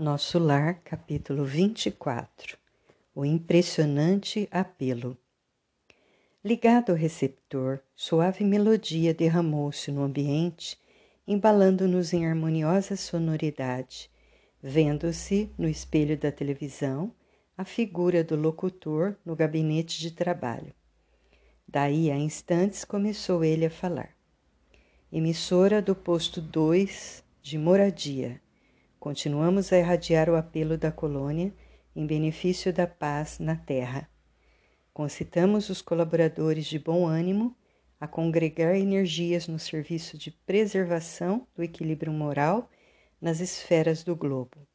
Nosso Lar, capítulo 24 O impressionante apelo. Ligado ao receptor, suave melodia derramou-se no ambiente, embalando-nos em harmoniosa sonoridade, vendo-se no espelho da televisão a figura do locutor no gabinete de trabalho. Daí a instantes começou ele a falar. Emissora do posto 2 de moradia Continuamos a irradiar o apelo da colônia em benefício da paz na Terra. Concitamos os colaboradores de bom ânimo a congregar energias no serviço de preservação do equilíbrio moral nas esferas do globo.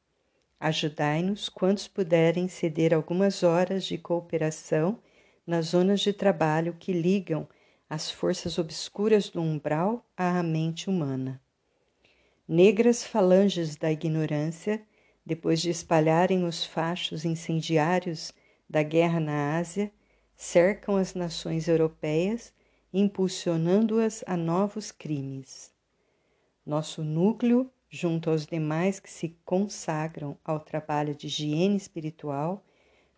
Ajudai-nos quantos puderem ceder algumas horas de cooperação nas zonas de trabalho que ligam as forças obscuras do umbral à mente humana. Negras falanges da ignorância, depois de espalharem os fachos incendiários da guerra na Ásia, cercam as nações europeias, impulsionando-as a novos crimes. Nosso núcleo, junto aos demais que se consagram ao trabalho de higiene espiritual,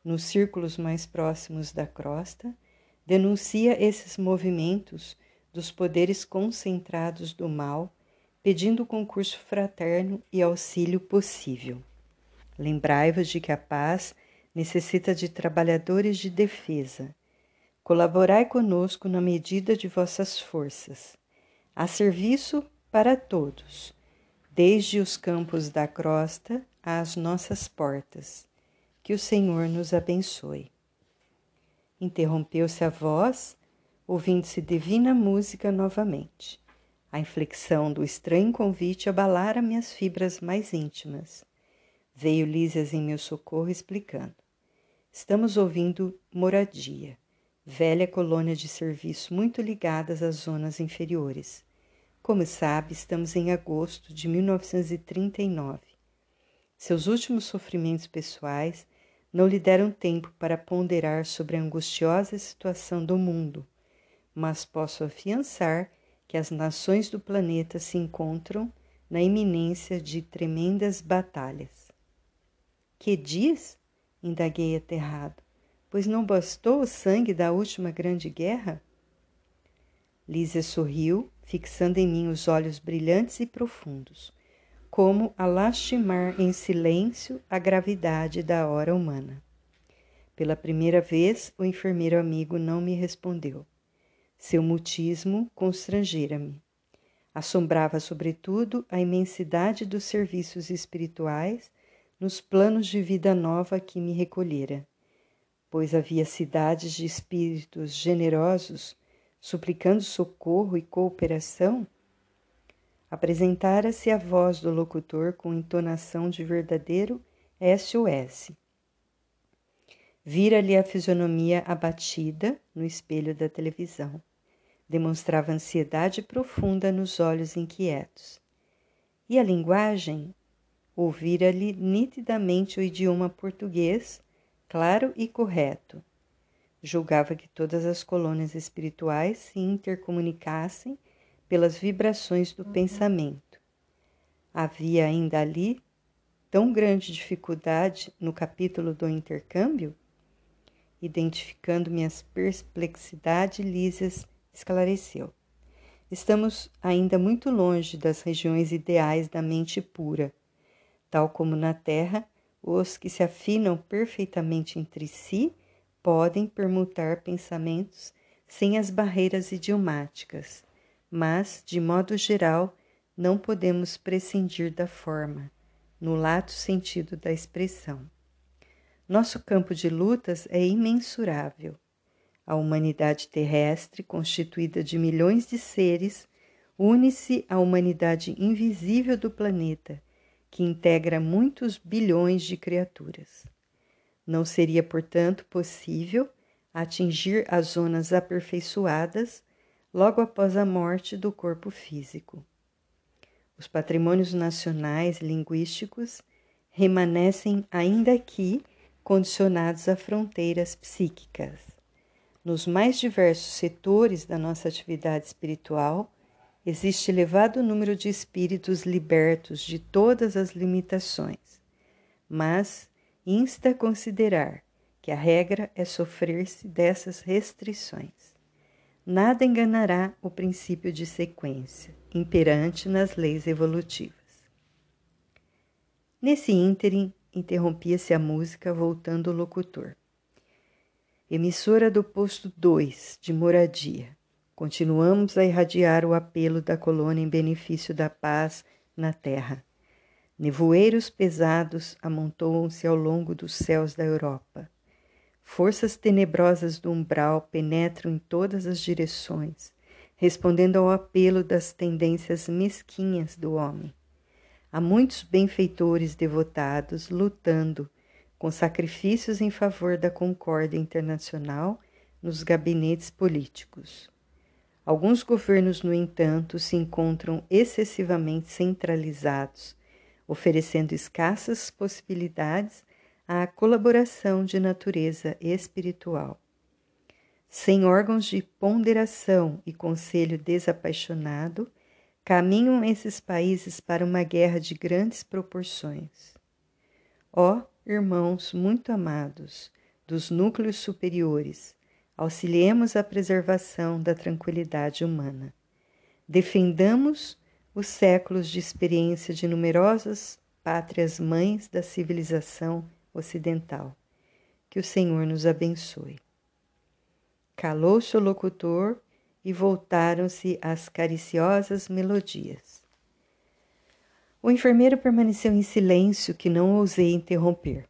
nos círculos mais próximos da crosta, denuncia esses movimentos dos poderes concentrados do mal pedindo concurso fraterno e auxílio possível. Lembrai-vos de que a paz necessita de trabalhadores de defesa. Colaborai conosco na medida de vossas forças. Há serviço para todos, desde os campos da crosta às nossas portas. Que o Senhor nos abençoe. Interrompeu-se a voz, ouvindo-se divina música novamente. A inflexão do estranho convite abalara minhas fibras mais íntimas. Veio Lísias em meu socorro explicando. Estamos ouvindo moradia, velha colônia de serviço muito ligadas às zonas inferiores. Como sabe, estamos em agosto de 1939. Seus últimos sofrimentos pessoais não lhe deram tempo para ponderar sobre a angustiosa situação do mundo, mas posso afiançar que as nações do planeta se encontram na iminência de tremendas batalhas. Que diz? indaguei aterrado, pois não bastou o sangue da última grande guerra? Lísia sorriu, fixando em mim os olhos brilhantes e profundos, como a lastimar em silêncio a gravidade da hora humana. Pela primeira vez, o enfermeiro amigo não me respondeu. Seu mutismo constrangera-me. Assombrava, sobretudo, a imensidade dos serviços espirituais nos planos de vida nova que me recolhera, pois havia cidades de espíritos generosos suplicando socorro e cooperação. Apresentara-se a voz do locutor com entonação de verdadeiro SOS. Vira-lhe a fisionomia abatida no espelho da televisão demonstrava ansiedade profunda nos olhos inquietos. E a linguagem? Ouvira-lhe nitidamente o idioma português, claro e correto. Julgava que todas as colônias espirituais se intercomunicassem pelas vibrações do pensamento. Havia ainda ali tão grande dificuldade no capítulo do intercâmbio? Identificando minhas perplexidades, Lísias esclareceu. Estamos ainda muito longe das regiões ideais da mente pura. Tal como na Terra, os que se afinam perfeitamente entre si podem permutar pensamentos sem as barreiras idiomáticas, mas, de modo geral, não podemos prescindir da forma, no lato sentido da expressão. Nosso campo de lutas é imensurável a humanidade terrestre, constituída de milhões de seres, une-se à humanidade invisível do planeta, que integra muitos bilhões de criaturas. Não seria, portanto, possível atingir as zonas aperfeiçoadas logo após a morte do corpo físico. Os patrimônios nacionais linguísticos remanescem ainda aqui condicionados a fronteiras psíquicas. Nos mais diversos setores da nossa atividade espiritual, existe elevado número de espíritos libertos de todas as limitações. mas insta a considerar que a regra é sofrer-se dessas restrições. Nada enganará o princípio de sequência, imperante nas leis evolutivas. Nesse ínterim, interrompia-se a música, voltando o locutor. Emissora do posto 2 de moradia. Continuamos a irradiar o apelo da colônia em benefício da paz na terra. Nevoeiros pesados amontoam-se ao longo dos céus da Europa. Forças tenebrosas do umbral penetram em todas as direções, respondendo ao apelo das tendências mesquinhas do homem. Há muitos benfeitores devotados lutando com sacrifícios em favor da concórdia internacional nos gabinetes políticos. Alguns governos, no entanto, se encontram excessivamente centralizados, oferecendo escassas possibilidades à colaboração de natureza espiritual. Sem órgãos de ponderação e conselho desapaixonado, caminham esses países para uma guerra de grandes proporções. Ó irmãos muito amados dos núcleos superiores, auxiliemos a preservação da tranquilidade humana. Defendamos os séculos de experiência de numerosas pátrias mães da civilização ocidental. Que o Senhor nos abençoe. Calou-se o locutor e voltaram-se às cariciosas melodias. O enfermeiro permaneceu em silêncio, que não ousei interromper.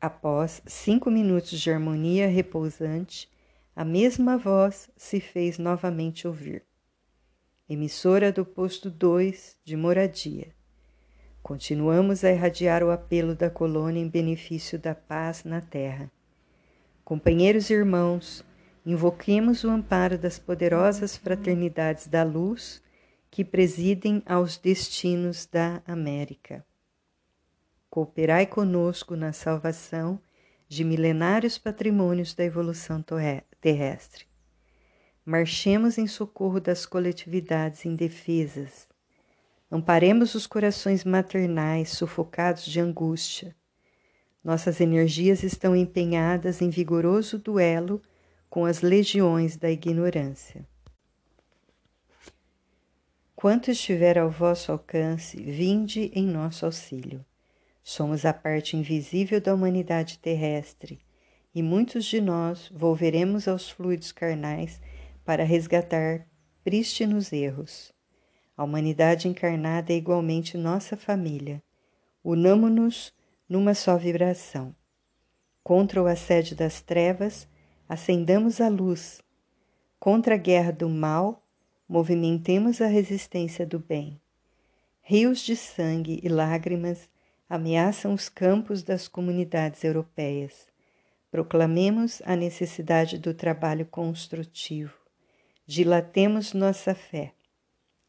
Após cinco minutos de harmonia repousante, a mesma voz se fez novamente ouvir. Emissora do posto 2 de moradia. Continuamos a irradiar o apelo da colônia em benefício da paz na terra. Companheiros e irmãos, invoquemos o amparo das poderosas fraternidades da luz que presidem aos destinos da América. Cooperai conosco na salvação de milenários patrimônios da evolução terrestre. Marchemos em socorro das coletividades indefesas. Amparemos os corações maternais sufocados de angústia. Nossas energias estão empenhadas em vigoroso duelo com as legiões da ignorância. Quanto estiver ao vosso alcance, vinde em nosso auxílio. Somos a parte invisível da humanidade terrestre, e muitos de nós volveremos aos fluidos carnais para resgatar prístinos erros. A humanidade encarnada é igualmente nossa família. Unamo-nos numa só vibração. Contra o assédio das trevas, acendamos a luz. Contra a guerra do mal, movimentemos a resistência do bem. Rios de sangue e lágrimas ameaçam os campos das comunidades europeias. Proclamemos a necessidade do trabalho construtivo. Dilatemos nossa fé.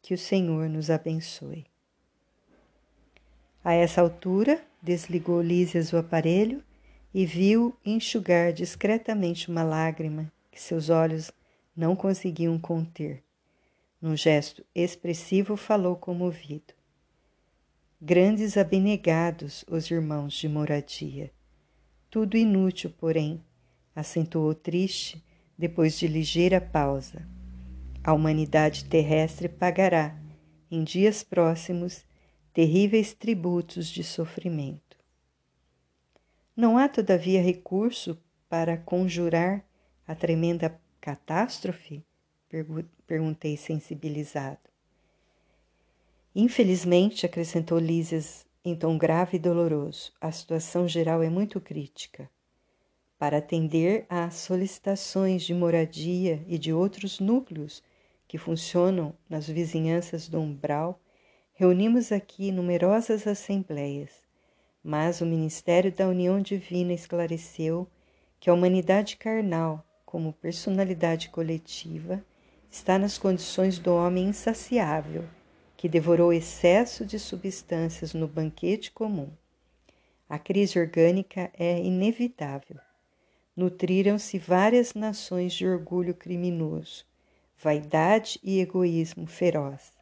Que o Senhor nos abençoe. A essa altura, desligou Lísias o aparelho e viu enxugar discretamente uma lágrima que seus olhos não conseguiam conter. Num gesto expressivo, falou comovido. Grandes abnegados os irmãos de moradia. Tudo inútil, porém, acentuou triste depois de ligeira pausa. A humanidade terrestre pagará, em dias próximos, terríveis tributos de sofrimento. Não há, todavia, recurso para conjurar a tremenda catástrofe? Perguntei sensibilizado. Infelizmente, acrescentou Lísias em tom grave e doloroso, a situação geral é muito crítica. Para atender às solicitações de moradia e de outros núcleos que funcionam nas vizinhanças do umbral, reunimos aqui numerosas assembleias mas o ministério da união divina esclareceu que a humanidade carnal, como personalidade coletiva, está nas condições do homem insaciável, que devorou excesso de substâncias no banquete comum. A crise orgânica é inevitável. Nutriram-se várias nações de orgulho criminoso, vaidade e egoísmo feroz.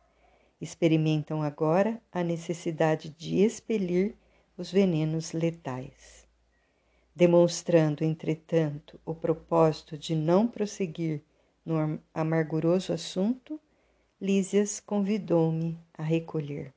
Experimentam agora a necessidade de expelir os venenos letais. Demonstrando, entretanto, o propósito de não prosseguir no amarguroso assunto, Lísias convidou-me a recolher.